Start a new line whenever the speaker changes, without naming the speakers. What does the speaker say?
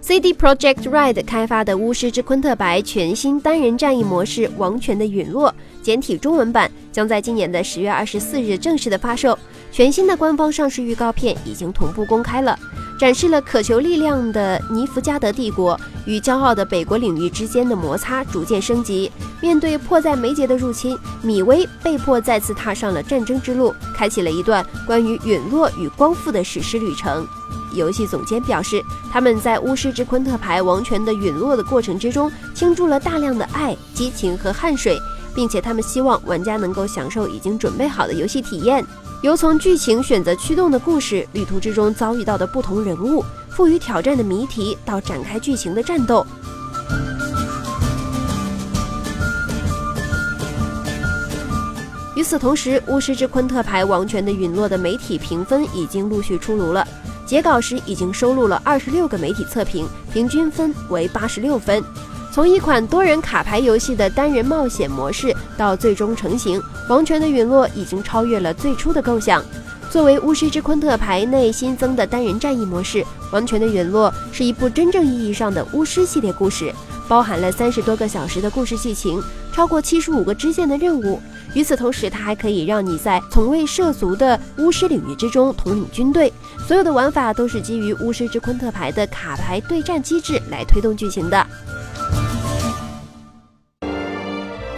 CD Project Red 开发的《巫师之昆特白》全新单人战役模式《王权的陨落》简体中文版将在今年的十月二十四日正式的发售。全新的官方上市预告片已经同步公开了，展示了渴求力量的尼弗加德帝国与骄傲的北国领域之间的摩擦逐渐升级。面对迫在眉睫的入侵，米薇被迫再次踏上了战争之路，开启了一段关于陨落与光复的史诗旅程。游戏总监表示，他们在巫师之昆特牌王权的陨落的过程之中，倾注了大量的爱、激情和汗水，并且他们希望玩家能够享受已经准备好的游戏体验，由从剧情选择驱动的故事、旅途之中遭遇到的不同人物、赋予挑战的谜题，到展开剧情的战斗。与此同时，巫师之昆特牌王权的陨落的媒体评分已经陆续出炉了。截稿时已经收录了二十六个媒体测评，平均分为八十六分。从一款多人卡牌游戏的单人冒险模式到最终成型，《王权的陨落》已经超越了最初的构想。作为巫师之昆特牌内新增的单人战役模式，《王权的陨落》是一部真正意义上的巫师系列故事。包含了三十多个小时的故事剧情，超过七十五个支线的任务。与此同时，它还可以让你在从未涉足的巫师领域之中统领军队。所有的玩法都是基于巫师之昆特牌的卡牌对战机制来推动剧情的。